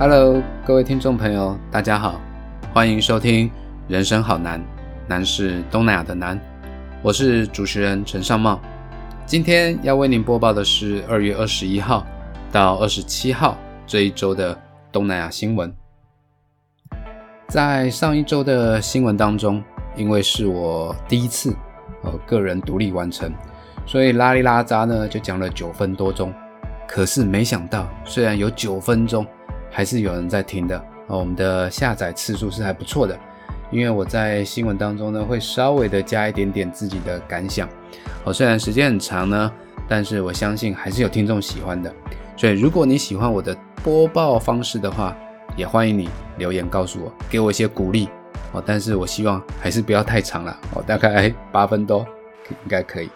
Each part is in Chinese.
Hello，各位听众朋友，大家好，欢迎收听《人生好难》，难是东南亚的难。我是主持人陈尚茂，今天要为您播报的是二月二十一号到二十七号这一周的东南亚新闻。在上一周的新闻当中，因为是我第一次呃个人独立完成，所以拉里拉扎呢就讲了九分多钟。可是没想到，虽然有九分钟。还是有人在听的哦，我们的下载次数是还不错的。因为我在新闻当中呢，会稍微的加一点点自己的感想哦，虽然时间很长呢，但是我相信还是有听众喜欢的。所以如果你喜欢我的播报方式的话，也欢迎你留言告诉我，给我一些鼓励哦。但是我希望还是不要太长了哦，大概八分多应该可以。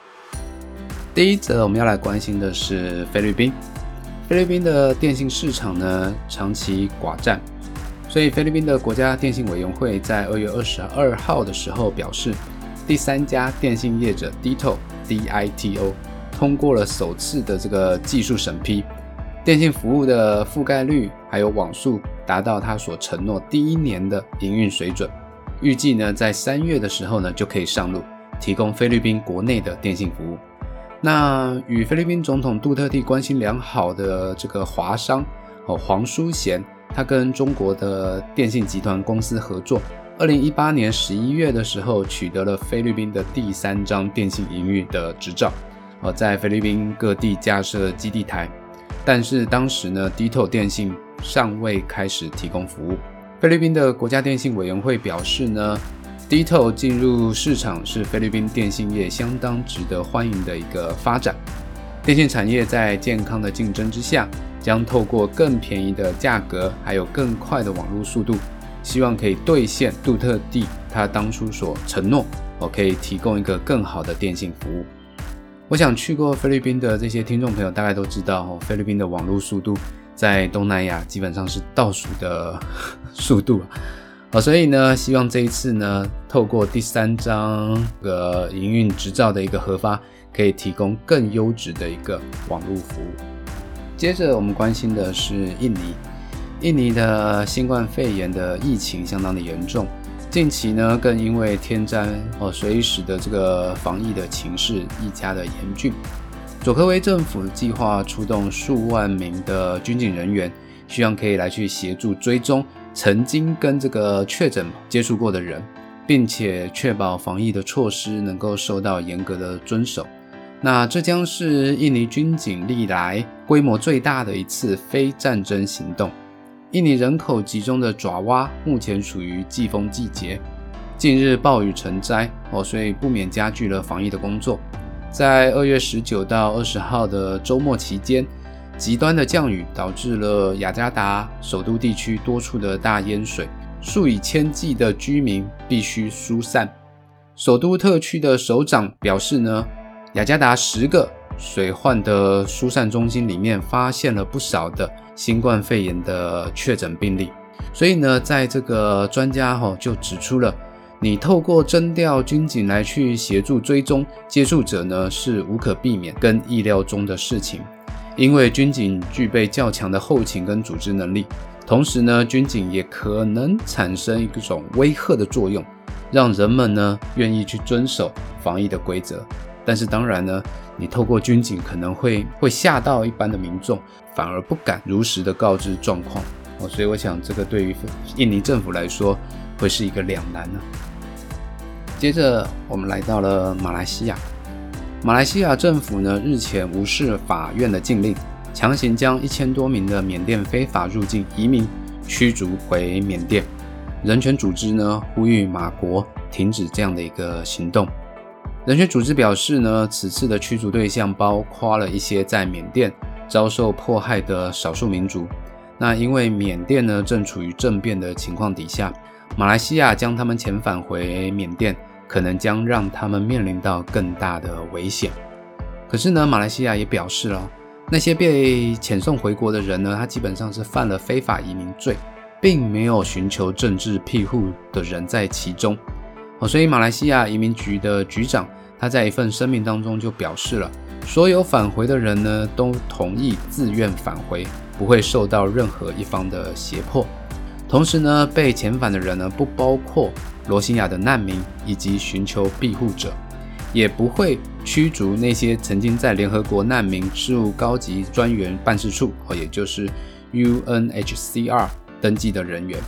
第一则我们要来关心的是菲律宾。菲律宾的电信市场呢长期寡占，所以菲律宾的国家电信委员会在二月二十二号的时候表示，第三家电信业者 Dito Dito 通过了首次的这个技术审批，电信服务的覆盖率还有网速达到他所承诺第一年的营运水准，预计呢在三月的时候呢就可以上路，提供菲律宾国内的电信服务。那与菲律宾总统杜特地关系良好的这个华商哦黄淑贤，他跟中国的电信集团公司合作，二零一八年十一月的时候取得了菲律宾的第三张电信营运的执照，哦在菲律宾各地架设基地台，但是当时呢，Dito 电信尚未开始提供服务。菲律宾的国家电信委员会表示呢。Dito 进入市场是菲律宾电信业相当值得欢迎的一个发展。电信产业在健康的竞争之下，将透过更便宜的价格，还有更快的网络速度，希望可以兑现杜特地他当初所承诺，我可以提供一个更好的电信服务。我想去过菲律宾的这些听众朋友大概都知道，菲律宾的网络速度在东南亚基本上是倒数的速度。好，所以呢，希望这一次呢，透过第三张个营运执照的一个核发，可以提供更优质的一个网络服务。接着我们关心的是印尼，印尼的新冠肺炎的疫情相当的严重，近期呢，更因为天灾哦，所以使得这个防疫的情势愈加的严峻。佐科威政府计划出动数万名的军警人员，希望可以来去协助追踪。曾经跟这个确诊接触过的人，并且确保防疫的措施能够受到严格的遵守。那这将是印尼军警历来规模最大的一次非战争行动。印尼人口集中的爪哇目前处于季风季节，近日暴雨成灾哦，所以不免加剧了防疫的工作。在二月十九到二十号的周末期间。极端的降雨导致了雅加达首都地区多处的大淹水，数以千计的居民必须疏散。首都特区的首长表示呢，雅加达十个水患的疏散中心里面发现了不少的新冠肺炎的确诊病例，所以呢，在这个专家哈就指出了，你透过征调军警来去协助追踪接触者呢，是无可避免跟意料中的事情。因为军警具备较强的后勤跟组织能力，同时呢，军警也可能产生一种威吓的作用，让人们呢愿意去遵守防疫的规则。但是当然呢，你透过军警可能会会吓到一般的民众，反而不敢如实的告知状况哦。所以我想这个对于印尼政府来说会是一个两难呢。接着我们来到了马来西亚。马来西亚政府呢日前无视法院的禁令，强行将一千多名的缅甸非法入境移民驱逐回缅甸。人权组织呢呼吁马国停止这样的一个行动。人权组织表示呢，此次的驱逐对象包括了一些在缅甸遭受迫害的少数民族。那因为缅甸呢正处于政变的情况底下，马来西亚将他们遣返回缅甸。可能将让他们面临到更大的危险。可是呢，马来西亚也表示了，那些被遣送回国的人呢，他基本上是犯了非法移民罪，并没有寻求政治庇护的人在其中。哦，所以马来西亚移民局的局长他在一份声明当中就表示了，所有返回的人呢都同意自愿返回，不会受到任何一方的胁迫。同时呢，被遣返的人呢，不包括罗兴亚的难民以及寻求庇护者，也不会驱逐那些曾经在联合国难民事务高级专员办事处，哦，也就是 UNHCR 登记的人员。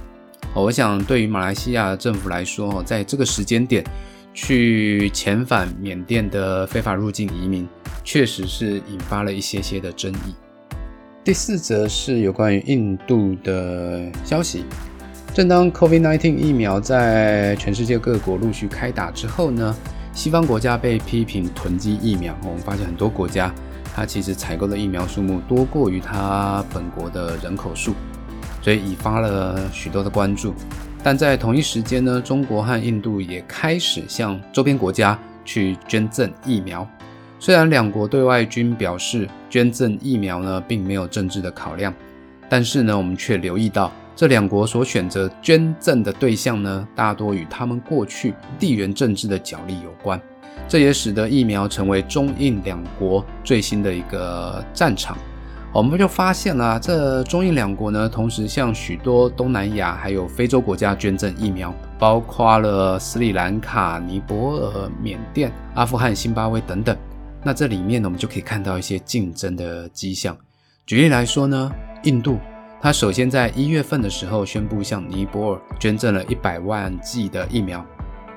我想，对于马来西亚政府来说，在这个时间点去遣返缅甸的非法入境移民，确实是引发了一些些的争议。第四则是有关于印度的消息。正当 COVID-19 疫苗在全世界各国陆续开打之后呢，西方国家被批评囤积疫苗。我们发现很多国家，它其实采购的疫苗数目多过于它本国的人口数，所以引发了许多的关注。但在同一时间呢，中国和印度也开始向周边国家去捐赠疫苗。虽然两国对外均表示捐赠疫苗呢，并没有政治的考量，但是呢，我们却留意到这两国所选择捐赠的对象呢，大多与他们过去地缘政治的角力有关。这也使得疫苗成为中印两国最新的一个战场。我们就发现了，这中印两国呢，同时向许多东南亚还有非洲国家捐赠疫苗，包括了斯里兰卡、尼泊尔、缅甸、阿富汗、辛巴威等等。那这里面呢，我们就可以看到一些竞争的迹象。举例来说呢，印度他首先在一月份的时候宣布向尼泊尔捐赠了一百万剂的疫苗。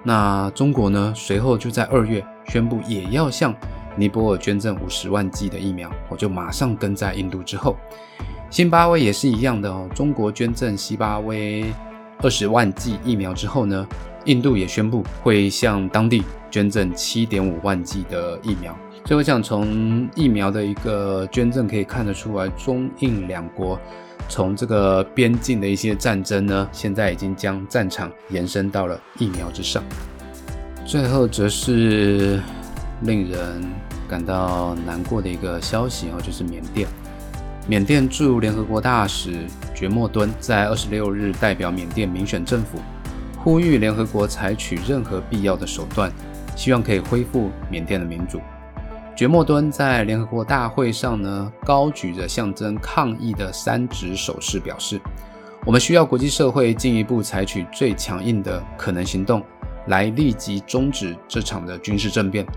那中国呢，随后就在二月宣布也要向尼泊尔捐赠五十万剂的疫苗，我就马上跟在印度之后。辛巴威也是一样的哦，中国捐赠西巴威二十万剂疫苗之后呢，印度也宣布会向当地捐赠七点五万剂的疫苗。所以我想从疫苗的一个捐赠可以看得出来，中印两国从这个边境的一些战争呢，现在已经将战场延伸到了疫苗之上。最后则是令人感到难过的一个消息哦，就是缅甸，缅甸驻联合国大使觉莫敦在二十六日代表缅甸民选政府，呼吁联合国采取任何必要的手段，希望可以恢复缅甸的民主。觉莫敦在联合国大会上呢，高举着象征抗议的三指手势，表示：“我们需要国际社会进一步采取最强硬的可能行动，来立即终止这场的军事政变，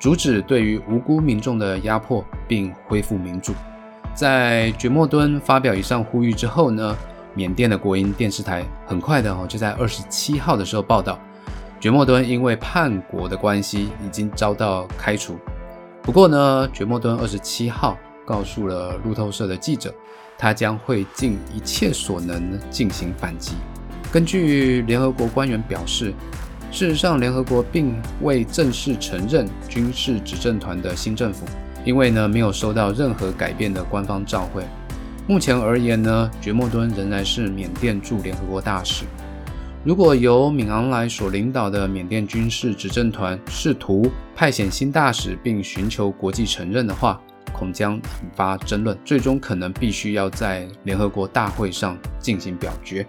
阻止对于无辜民众的压迫，并恢复民主。”在觉莫敦发表以上呼吁之后呢，缅甸的国营电视台很快的哦，就在二十七号的时候报道，觉莫敦因为叛国的关系已经遭到开除。不过呢，觉莫敦二十七号告诉了路透社的记者，他将会尽一切所能进行反击。根据联合国官员表示，事实上，联合国并未正式承认军事执政团的新政府，因为呢没有收到任何改变的官方照会。目前而言呢，觉莫敦仍然是缅甸驻联合国大使。如果由敏昂莱所领导的缅甸军事执政团试图派遣新大使并寻求国际承认的话，恐将引发争论，最终可能必须要在联合国大会上进行表决。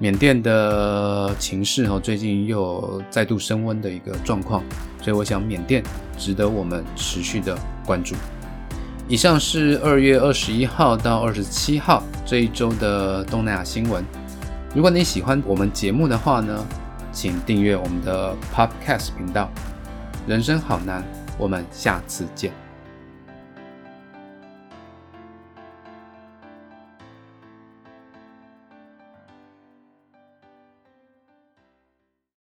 缅甸的情势哈，最近又再度升温的一个状况，所以我想缅甸值得我们持续的关注。以上是二月二十一号到二十七号这一周的东南亚新闻。如果你喜欢我们节目的话呢，请订阅我们的 Podcast 频道。人生好难，我们下次见。